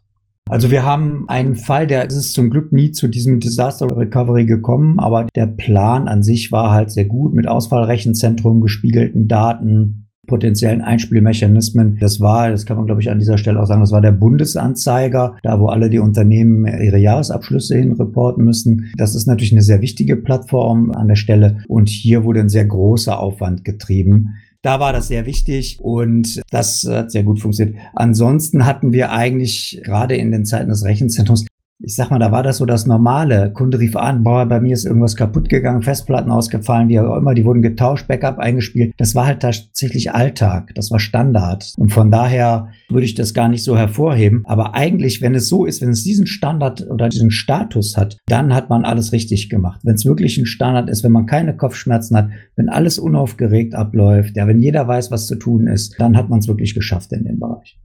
Also wir haben einen Fall, der ist zum Glück nie zu diesem Disaster Recovery gekommen, aber der Plan an sich war halt sehr gut mit Ausfallrechenzentrum, gespiegelten Daten, potenziellen Einspielmechanismen. Das war, das kann man glaube ich an dieser Stelle auch sagen, das war der Bundesanzeiger, da wo alle die Unternehmen ihre Jahresabschlüsse hin reporten müssen. Das ist natürlich eine sehr wichtige Plattform an der Stelle und hier wurde ein sehr großer Aufwand getrieben. Da war das sehr wichtig und das hat sehr gut funktioniert. Ansonsten hatten wir eigentlich gerade in den Zeiten des Rechenzentrums ich sag mal, da war das so das Normale. Kunde rief an, boah, bei mir ist irgendwas kaputt gegangen, Festplatten ausgefallen, wie auch immer, die wurden getauscht, Backup eingespielt. Das war halt tatsächlich Alltag, das war Standard. Und von daher würde ich das gar nicht so hervorheben. Aber eigentlich, wenn es so ist, wenn es diesen Standard oder diesen Status hat, dann hat man alles richtig gemacht. Wenn es wirklich ein Standard ist, wenn man keine Kopfschmerzen hat, wenn alles unaufgeregt abläuft, ja, wenn jeder weiß, was zu tun ist, dann hat man es wirklich geschafft in dem Bereich.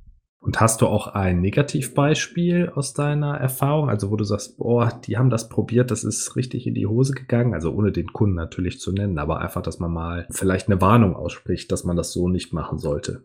Und hast du auch ein Negativbeispiel aus deiner Erfahrung? Also, wo du sagst, boah, die haben das probiert, das ist richtig in die Hose gegangen. Also, ohne den Kunden natürlich zu nennen, aber einfach, dass man mal vielleicht eine Warnung ausspricht, dass man das so nicht machen sollte.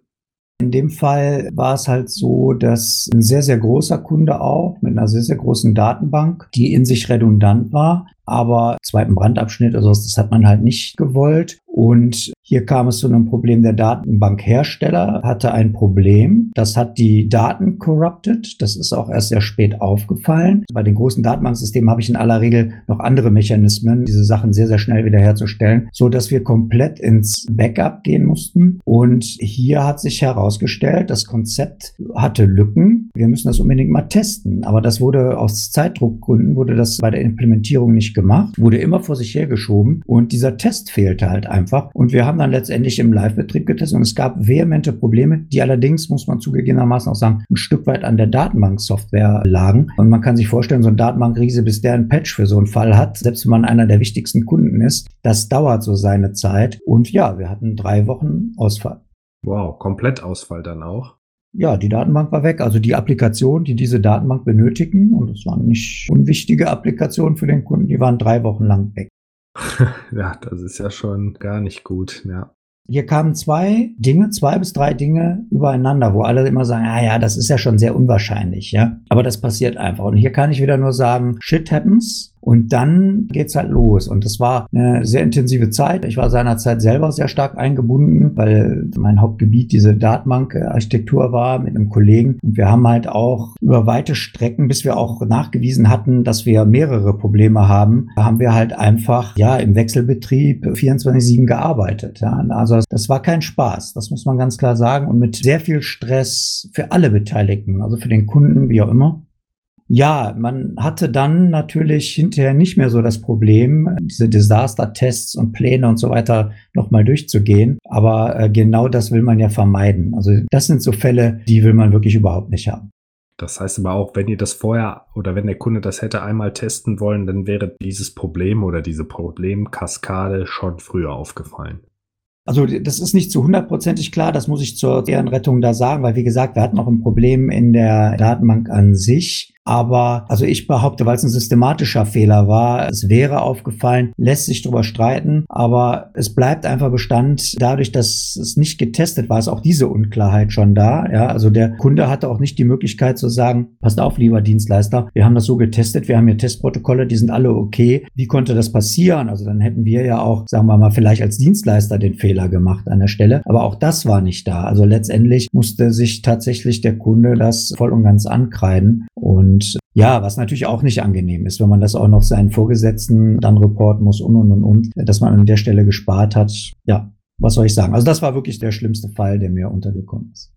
In dem Fall war es halt so, dass ein sehr, sehr großer Kunde auch mit einer sehr, sehr großen Datenbank, die in sich redundant war, aber zweiten Brandabschnitt, also das hat man halt nicht gewollt. Und hier kam es zu einem Problem. Der Datenbankhersteller hatte ein Problem. Das hat die Daten corrupted. Das ist auch erst sehr spät aufgefallen. Bei den großen Datenbanksystemen habe ich in aller Regel noch andere Mechanismen, diese Sachen sehr, sehr schnell wiederherzustellen, so dass wir komplett ins Backup gehen mussten. Und hier hat sich herausgestellt, das Konzept hatte Lücken. Wir müssen das unbedingt mal testen. Aber das wurde aus Zeitdruckgründen wurde das bei der Implementierung nicht gemacht, wurde immer vor sich hergeschoben und dieser Test fehlte halt einfach. Und wir haben dann letztendlich im Live-Betrieb getestet und es gab vehemente Probleme, die allerdings, muss man zugegebenermaßen auch sagen, ein Stück weit an der Datenbank-Software lagen. Und man kann sich vorstellen, so ein Datenbankriese, bis der ein Patch für so einen Fall hat, selbst wenn man einer der wichtigsten Kunden ist, das dauert so seine Zeit. Und ja, wir hatten drei Wochen Ausfall. Wow, komplett Ausfall dann auch. Ja, die Datenbank war weg. Also die Applikationen, die diese Datenbank benötigen, und es waren nicht unwichtige Applikationen für den Kunden, die waren drei Wochen lang weg. ja, das ist ja schon gar nicht gut, ja. Hier kamen zwei Dinge, zwei bis drei Dinge übereinander, wo alle immer sagen, ah ja, das ist ja schon sehr unwahrscheinlich, ja. Aber das passiert einfach. Und hier kann ich wieder nur sagen, shit happens. Und dann geht's halt los. Und das war eine sehr intensive Zeit. Ich war seinerzeit selber sehr stark eingebunden, weil mein Hauptgebiet diese Datenbank-Architektur war mit einem Kollegen. Und wir haben halt auch über weite Strecken, bis wir auch nachgewiesen hatten, dass wir mehrere Probleme haben, haben wir halt einfach, ja, im Wechselbetrieb 24-7 gearbeitet. Ja. Also das war kein Spaß. Das muss man ganz klar sagen. Und mit sehr viel Stress für alle Beteiligten, also für den Kunden, wie auch immer. Ja, man hatte dann natürlich hinterher nicht mehr so das Problem, diese Desaster-Tests und Pläne und so weiter nochmal durchzugehen. Aber äh, genau das will man ja vermeiden. Also das sind so Fälle, die will man wirklich überhaupt nicht haben. Das heißt aber auch, wenn ihr das vorher oder wenn der Kunde das hätte einmal testen wollen, dann wäre dieses Problem oder diese Problemkaskade schon früher aufgefallen. Also das ist nicht zu hundertprozentig klar, das muss ich zur Ehrenrettung da sagen, weil wie gesagt, wir hatten auch ein Problem in der Datenbank an sich. Aber also ich behaupte, weil es ein systematischer Fehler war, es wäre aufgefallen, lässt sich darüber streiten, aber es bleibt einfach Bestand. Dadurch, dass es nicht getestet war, ist auch diese Unklarheit schon da. Ja, also der Kunde hatte auch nicht die Möglichkeit zu sagen, passt auf, lieber Dienstleister, wir haben das so getestet, wir haben hier Testprotokolle, die sind alle okay. Wie konnte das passieren? Also dann hätten wir ja auch, sagen wir mal, vielleicht als Dienstleister den Fehler gemacht an der Stelle. Aber auch das war nicht da. Also letztendlich musste sich tatsächlich der Kunde das voll und ganz ankreiden. Und und ja, was natürlich auch nicht angenehm ist, wenn man das auch noch seinen Vorgesetzten dann reporten muss und, und, und, und, dass man an der Stelle gespart hat. Ja, was soll ich sagen? Also das war wirklich der schlimmste Fall, der mir untergekommen ist.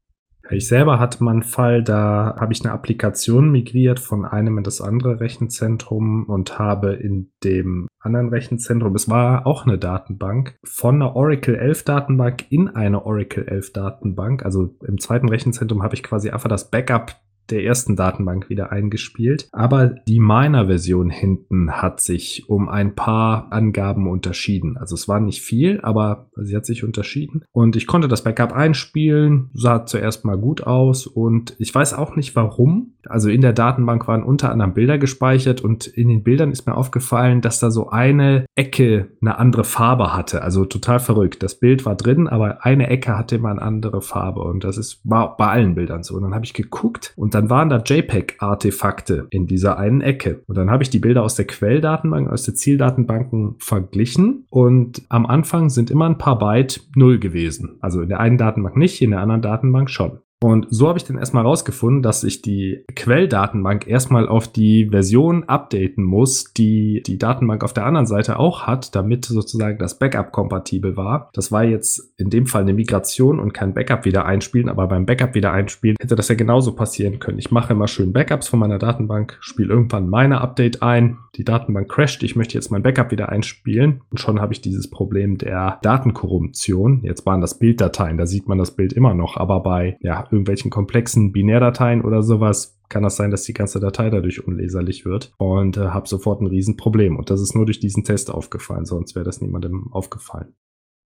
Ich selber hatte mal einen Fall, da habe ich eine Applikation migriert von einem in das andere Rechenzentrum und habe in dem anderen Rechenzentrum, es war auch eine Datenbank, von einer Oracle 11 Datenbank in eine Oracle 11 Datenbank. Also im zweiten Rechenzentrum habe ich quasi einfach das Backup der ersten Datenbank wieder eingespielt. Aber die Miner-Version hinten hat sich um ein paar Angaben unterschieden. Also es war nicht viel, aber sie hat sich unterschieden. Und ich konnte das Backup einspielen, sah zuerst mal gut aus und ich weiß auch nicht warum. Also in der Datenbank waren unter anderem Bilder gespeichert und in den Bildern ist mir aufgefallen, dass da so eine Ecke eine andere Farbe hatte. Also total verrückt. Das Bild war drin, aber eine Ecke hatte immer eine andere Farbe und das ist war bei allen Bildern so. Und dann habe ich geguckt und dann waren da JPEG-Artefakte in dieser einen Ecke. Und dann habe ich die Bilder aus der Quelldatenbank, aus der Zieldatenbanken verglichen. Und am Anfang sind immer ein paar Byte null gewesen. Also in der einen Datenbank nicht, in der anderen Datenbank schon. Und so habe ich dann erstmal rausgefunden, dass ich die Quelldatenbank erstmal auf die Version updaten muss, die die Datenbank auf der anderen Seite auch hat, damit sozusagen das Backup kompatibel war. Das war jetzt in dem Fall eine Migration und kein Backup wieder einspielen, aber beim Backup wieder einspielen hätte das ja genauso passieren können. Ich mache immer schön Backups von meiner Datenbank, spiele irgendwann meine Update ein, die Datenbank crasht, ich möchte jetzt mein Backup wieder einspielen und schon habe ich dieses Problem der Datenkorruption. Jetzt waren das Bilddateien, da sieht man das Bild immer noch, aber bei ja, irgendwelchen komplexen Binärdateien oder sowas kann das sein, dass die ganze Datei dadurch unleserlich wird und äh, habe sofort ein Riesenproblem. Und das ist nur durch diesen Test aufgefallen, sonst wäre das niemandem aufgefallen.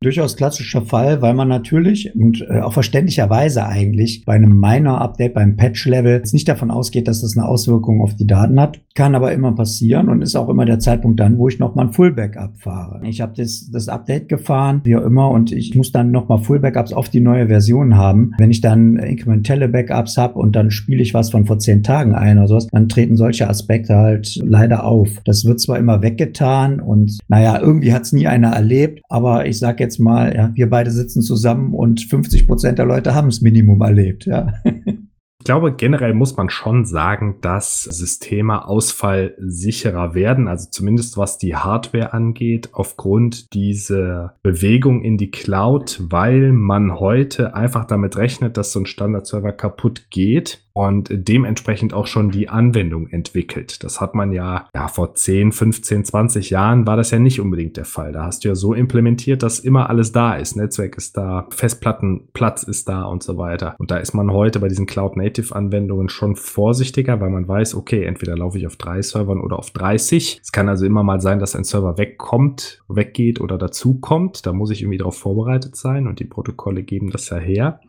Durchaus klassischer Fall, weil man natürlich und äh, auch verständlicherweise eigentlich bei einem Minor-Update, beim Patch-Level nicht davon ausgeht, dass das eine Auswirkung auf die Daten hat. Kann aber immer passieren und ist auch immer der Zeitpunkt dann, wo ich nochmal ein Full-Backup fahre. Ich habe das, das Update gefahren, wie auch immer, und ich muss dann nochmal Full-Backups auf die neue Version haben. Wenn ich dann inkrementelle Backups habe und dann spiele ich was von vor zehn Tagen ein oder sowas, dann treten solche Aspekte halt leider auf. Das wird zwar immer weggetan und naja, irgendwie hat es nie einer erlebt, aber ich sage jetzt mal, ja, wir beide sitzen zusammen und 50 Prozent der Leute haben es Minimum erlebt, ja. Ich glaube, generell muss man schon sagen, dass Systeme ausfallsicherer werden, also zumindest was die Hardware angeht, aufgrund dieser Bewegung in die Cloud, weil man heute einfach damit rechnet, dass so ein Standardserver kaputt geht und dementsprechend auch schon die Anwendung entwickelt. Das hat man ja, ja, vor 10, 15, 20 Jahren war das ja nicht unbedingt der Fall. Da hast du ja so implementiert, dass immer alles da ist. Netzwerk ist da, Festplattenplatz ist da und so weiter. Und da ist man heute bei diesen Cloud-Native-Anwendungen schon vorsichtiger, weil man weiß, okay, entweder laufe ich auf drei Servern oder auf 30. Es kann also immer mal sein, dass ein Server wegkommt, weggeht oder dazukommt. Da muss ich irgendwie darauf vorbereitet sein und die Protokolle geben das ja her.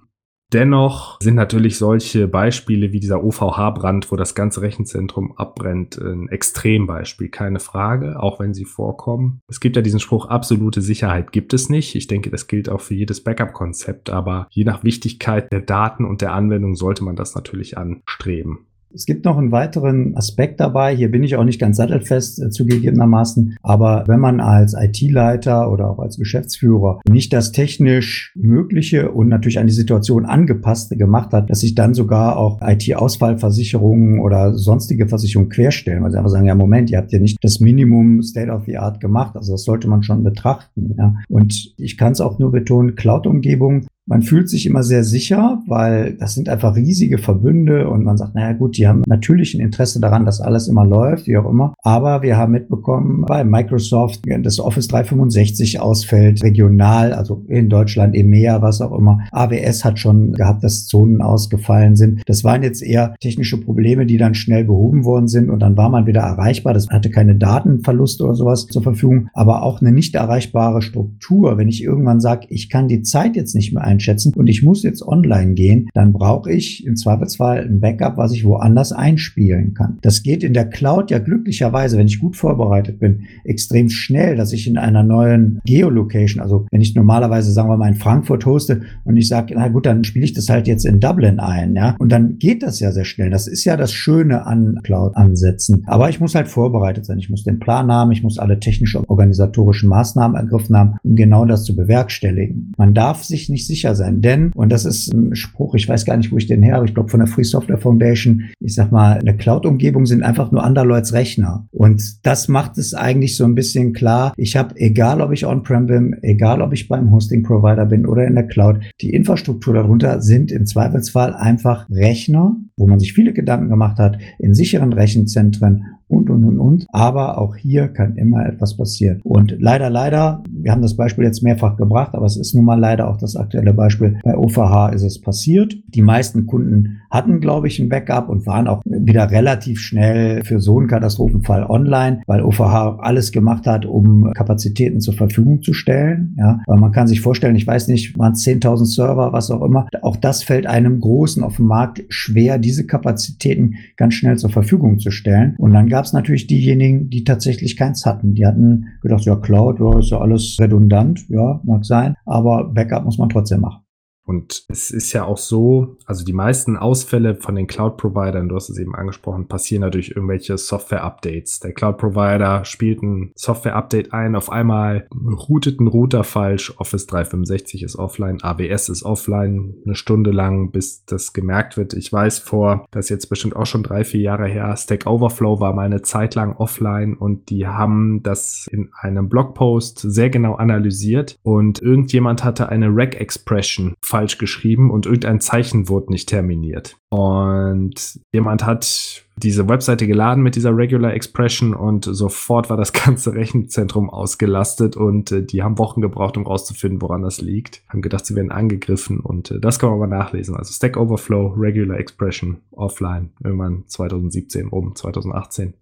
Dennoch sind natürlich solche Beispiele wie dieser OVH-Brand, wo das ganze Rechenzentrum abbrennt, ein Extrembeispiel, keine Frage, auch wenn sie vorkommen. Es gibt ja diesen Spruch, absolute Sicherheit gibt es nicht. Ich denke, das gilt auch für jedes Backup-Konzept, aber je nach Wichtigkeit der Daten und der Anwendung sollte man das natürlich anstreben. Es gibt noch einen weiteren Aspekt dabei. Hier bin ich auch nicht ganz sattelfest äh, zugegebenermaßen. Aber wenn man als IT-Leiter oder auch als Geschäftsführer nicht das technisch Mögliche und natürlich an die Situation angepasste gemacht hat, dass sich dann sogar auch IT-Ausfallversicherungen oder sonstige Versicherungen querstellen, weil sie einfach sagen, ja, Moment, ihr habt ja nicht das Minimum State of the Art gemacht. Also das sollte man schon betrachten. Ja. Und ich kann es auch nur betonen, Cloud-Umgebungen man fühlt sich immer sehr sicher, weil das sind einfach riesige Verbünde und man sagt, naja gut, die haben natürlich ein Interesse daran, dass alles immer läuft, wie auch immer. Aber wir haben mitbekommen, bei Microsoft das Office 365 ausfällt, regional, also in Deutschland, EMEA, was auch immer. AWS hat schon gehabt, dass Zonen ausgefallen sind. Das waren jetzt eher technische Probleme, die dann schnell behoben worden sind und dann war man wieder erreichbar. Das hatte keine Datenverluste oder sowas zur Verfügung, aber auch eine nicht erreichbare Struktur. Wenn ich irgendwann sage, ich kann die Zeit jetzt nicht mehr ein einschätzen und ich muss jetzt online gehen, dann brauche ich im Zweifelsfall ein Backup, was ich woanders einspielen kann. Das geht in der Cloud ja glücklicherweise, wenn ich gut vorbereitet bin, extrem schnell, dass ich in einer neuen Geolocation, also wenn ich normalerweise, sagen wir mal, in Frankfurt hoste und ich sage, na gut, dann spiele ich das halt jetzt in Dublin ein, ja, und dann geht das ja sehr schnell. Das ist ja das Schöne an Cloud-Ansätzen. Aber ich muss halt vorbereitet sein. Ich muss den Plan haben, ich muss alle technischen organisatorischen Maßnahmen ergriffen haben, um genau das zu bewerkstelligen. Man darf sich nicht sicher sicher sein. Denn, und das ist ein Spruch, ich weiß gar nicht, wo ich den her habe, ich glaube von der Free Software Foundation, ich sag mal, eine Cloud-Umgebung sind einfach nur Underlords Rechner. Und das macht es eigentlich so ein bisschen klar. Ich habe, egal ob ich on-prem bin, egal ob ich beim Hosting-Provider bin oder in der Cloud, die Infrastruktur darunter sind im Zweifelsfall einfach Rechner, wo man sich viele Gedanken gemacht hat, in sicheren Rechenzentren und, und, und, und. Aber auch hier kann immer etwas passieren. Und leider, leider, wir haben das Beispiel jetzt mehrfach gebracht, aber es ist nun mal leider auch das aktuelle Beispiel. Bei OVH ist es passiert. Die meisten Kunden hatten, glaube ich, ein Backup und waren auch wieder relativ schnell für so einen Katastrophenfall online, weil OVH alles gemacht hat, um Kapazitäten zur Verfügung zu stellen. Ja, weil man kann sich vorstellen, ich weiß nicht, waren es 10.000 Server, was auch immer. Auch das fällt einem Großen auf dem Markt schwer, diese Kapazitäten ganz schnell zur Verfügung zu stellen. Und dann gab es natürlich diejenigen, die tatsächlich keins hatten. Die hatten gedacht, ja, Cloud, ja, ist ja alles redundant, ja, mag sein, aber Backup muss man trotzdem machen. Und es ist ja auch so, also die meisten Ausfälle von den Cloud-Providern, du hast es eben angesprochen, passieren natürlich irgendwelche Software-Updates. Der Cloud-Provider spielt ein Software-Update ein, auf einmal routet ein Router falsch, Office 365 ist offline, AWS ist offline, eine Stunde lang, bis das gemerkt wird. Ich weiß vor, das ist jetzt bestimmt auch schon drei, vier Jahre her, Stack Overflow war mal eine Zeit lang offline und die haben das in einem Blogpost sehr genau analysiert und irgendjemand hatte eine Rack-Expression falsch geschrieben und irgendein Zeichen wurde nicht terminiert. Und jemand hat diese Webseite geladen mit dieser Regular Expression und sofort war das ganze Rechenzentrum ausgelastet und äh, die haben Wochen gebraucht, um rauszufinden, woran das liegt. Haben gedacht, sie werden angegriffen und äh, das kann man aber nachlesen. Also Stack Overflow, Regular Expression, offline, irgendwann 2017 um 2018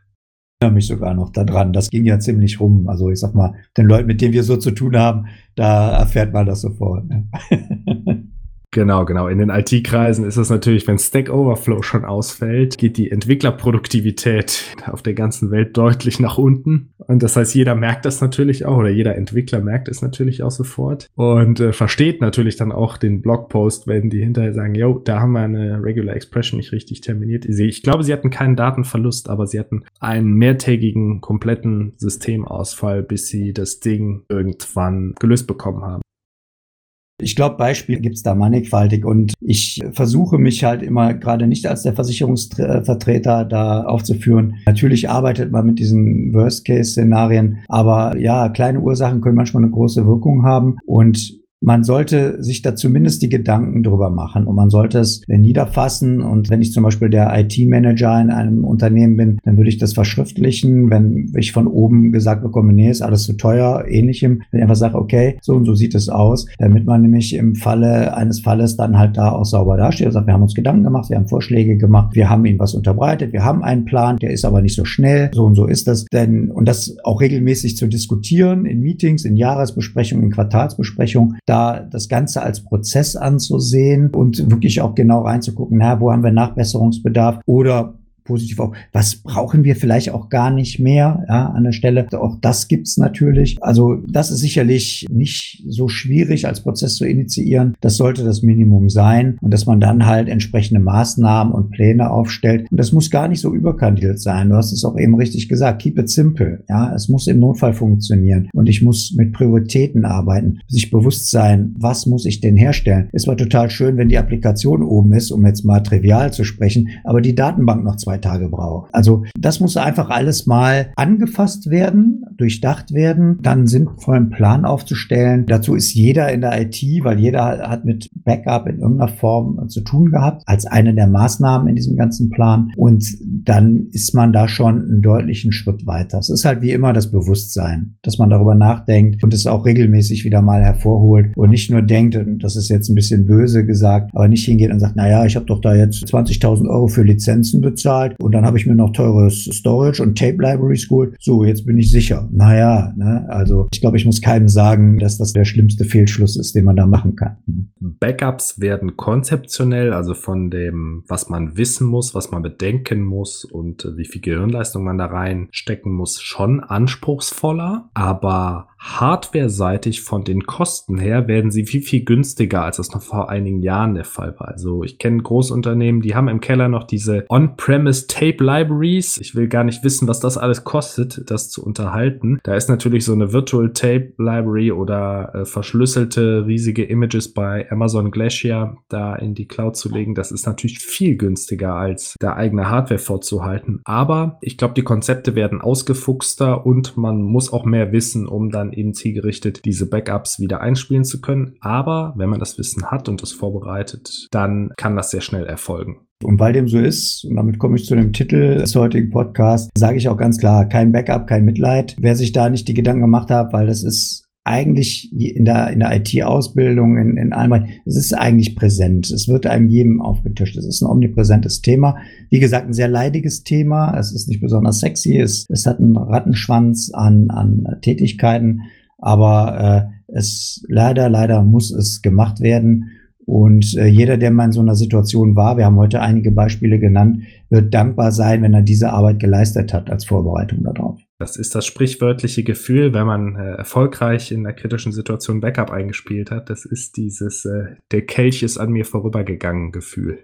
erinnere mich sogar noch daran. Das ging ja ziemlich rum. Also ich sag mal, den Leuten, mit denen wir so zu tun haben, da erfährt man das sofort. Ne? Genau, genau. In den IT-Kreisen ist es natürlich, wenn Stack Overflow schon ausfällt, geht die Entwicklerproduktivität auf der ganzen Welt deutlich nach unten. Und das heißt, jeder merkt das natürlich auch oder jeder Entwickler merkt es natürlich auch sofort und äh, versteht natürlich dann auch den Blogpost, wenn die hinterher sagen, yo, da haben wir eine Regular Expression nicht richtig terminiert. Ich glaube, sie hatten keinen Datenverlust, aber sie hatten einen mehrtägigen kompletten Systemausfall, bis sie das Ding irgendwann gelöst bekommen haben. Ich glaube, Beispiele gibt's da mannigfaltig und ich versuche mich halt immer gerade nicht als der Versicherungsvertreter da aufzuführen. Natürlich arbeitet man mit diesen Worst-Case-Szenarien, aber ja, kleine Ursachen können manchmal eine große Wirkung haben und man sollte sich da zumindest die Gedanken drüber machen und man sollte es niederfassen. Und wenn ich zum Beispiel der IT-Manager in einem Unternehmen bin, dann würde ich das verschriftlichen. Wenn ich von oben gesagt bekomme, nee, ist alles zu teuer, ähnlichem, wenn ich einfach sage, okay, so und so sieht es aus, damit man nämlich im Falle eines Falles dann halt da auch sauber dasteht und sagt, wir haben uns Gedanken gemacht, wir haben Vorschläge gemacht, wir haben ihnen was unterbreitet, wir haben einen Plan, der ist aber nicht so schnell, so und so ist das. Denn, und das auch regelmäßig zu diskutieren in Meetings, in Jahresbesprechungen, in Quartalsbesprechungen, da das Ganze als Prozess anzusehen und wirklich auch genau reinzugucken, na, wo haben wir Nachbesserungsbedarf oder positiv auch, was brauchen wir vielleicht auch gar nicht mehr ja, an der Stelle. Auch das gibt's natürlich. Also das ist sicherlich nicht so schwierig als Prozess zu initiieren. Das sollte das Minimum sein und dass man dann halt entsprechende Maßnahmen und Pläne aufstellt. Und das muss gar nicht so überkandidelt sein. Du hast es auch eben richtig gesagt. Keep it simple. Ja, es muss im Notfall funktionieren und ich muss mit Prioritäten arbeiten, sich bewusst sein, was muss ich denn herstellen. Es war total schön, wenn die Applikation oben ist, um jetzt mal trivial zu sprechen, aber die Datenbank noch zwei zwei Tage braucht. Also das muss einfach alles mal angefasst werden, durchdacht werden, dann sinnvollen Plan aufzustellen. Dazu ist jeder in der IT, weil jeder hat mit Backup in irgendeiner Form zu tun gehabt, als eine der Maßnahmen in diesem ganzen Plan. Und dann ist man da schon einen deutlichen Schritt weiter. Es ist halt wie immer das Bewusstsein, dass man darüber nachdenkt und es auch regelmäßig wieder mal hervorholt und nicht nur denkt, das ist jetzt ein bisschen böse gesagt, aber nicht hingeht und sagt, na ja, ich habe doch da jetzt 20.000 Euro für Lizenzen bezahlt bezahlt und dann habe ich mir noch teures Storage und Tape Libraries geholt. So, jetzt bin ich sicher. Naja, ne? also ich glaube, ich muss keinem sagen, dass das der schlimmste Fehlschluss ist, den man da machen kann. Backups werden konzeptionell, also von dem, was man wissen muss, was man bedenken muss und wie viel Gehirnleistung man da reinstecken muss, schon anspruchsvoller, aber hardware-seitig von den Kosten her werden sie viel, viel günstiger, als das noch vor einigen Jahren der Fall war. Also ich kenne Großunternehmen, die haben im Keller noch diese On-Premise Tape Libraries. Ich will gar nicht wissen, was das alles kostet, das zu unterhalten. Da ist natürlich so eine Virtual Tape Library oder äh, verschlüsselte riesige Images bei Amazon Glacier da in die Cloud zu legen. Das ist natürlich viel günstiger, als da eigene Hardware vorzuhalten. Aber ich glaube, die Konzepte werden ausgefuchster und man muss auch mehr wissen, um dann eben zielgerichtet diese Backups wieder einspielen zu können. Aber wenn man das Wissen hat und es vorbereitet, dann kann das sehr schnell erfolgen. Und weil dem so ist, und damit komme ich zu dem Titel des heutigen Podcasts, sage ich auch ganz klar, kein Backup, kein Mitleid. Wer sich da nicht die Gedanken gemacht hat, weil das ist eigentlich in der, in der IT-Ausbildung, in, in allem, es ist eigentlich präsent. Es wird einem jedem aufgetischt. Es ist ein omnipräsentes Thema. Wie gesagt, ein sehr leidiges Thema. Es ist nicht besonders sexy. Es, es hat einen Rattenschwanz an, an Tätigkeiten. Aber äh, es leider, leider muss es gemacht werden. Und äh, jeder, der mal in so einer Situation war, wir haben heute einige Beispiele genannt, wird dankbar sein, wenn er diese Arbeit geleistet hat als Vorbereitung darauf. Das ist das sprichwörtliche Gefühl, wenn man äh, erfolgreich in einer kritischen Situation Backup eingespielt hat. Das ist dieses äh, der Kelch ist an mir vorübergegangen Gefühl.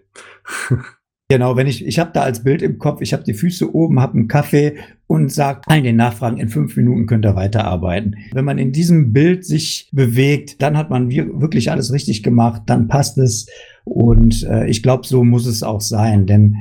Genau, wenn ich, ich habe da als Bild im Kopf, ich habe die Füße oben, habe einen Kaffee und sage allen den Nachfragen, in fünf Minuten könnt ihr weiterarbeiten. Wenn man in diesem Bild sich bewegt, dann hat man wirklich alles richtig gemacht, dann passt es. Und äh, ich glaube, so muss es auch sein, denn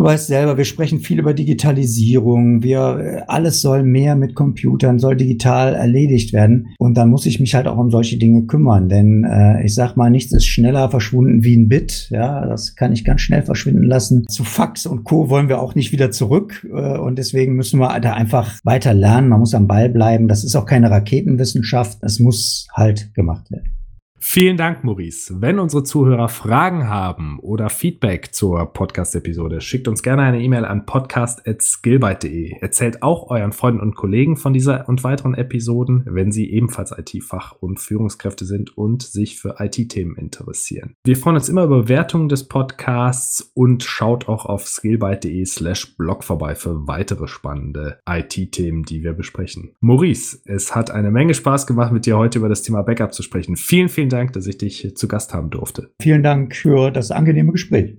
Du weißt selber, wir sprechen viel über Digitalisierung. Wir, alles soll mehr mit Computern, soll digital erledigt werden. Und dann muss ich mich halt auch um solche Dinge kümmern. Denn äh, ich sag mal, nichts ist schneller verschwunden wie ein Bit. Ja, das kann ich ganz schnell verschwinden lassen. Zu Fax und Co. wollen wir auch nicht wieder zurück. Äh, und deswegen müssen wir da einfach weiter lernen. Man muss am Ball bleiben. Das ist auch keine Raketenwissenschaft. Es muss halt gemacht werden. Vielen Dank, Maurice. Wenn unsere Zuhörer Fragen haben oder Feedback zur Podcast-Episode, schickt uns gerne eine E-Mail an podcast.skillbyte.de. Erzählt auch euren Freunden und Kollegen von dieser und weiteren Episoden, wenn sie ebenfalls IT-Fach- und Führungskräfte sind und sich für IT-Themen interessieren. Wir freuen uns immer über Bewertungen des Podcasts und schaut auch auf skillbyte.de slash blog vorbei für weitere spannende IT-Themen, die wir besprechen. Maurice, es hat eine Menge Spaß gemacht, mit dir heute über das Thema Backup zu sprechen. Vielen, Dank, dass ich dich zu Gast haben durfte. Vielen Dank für das angenehme Gespräch.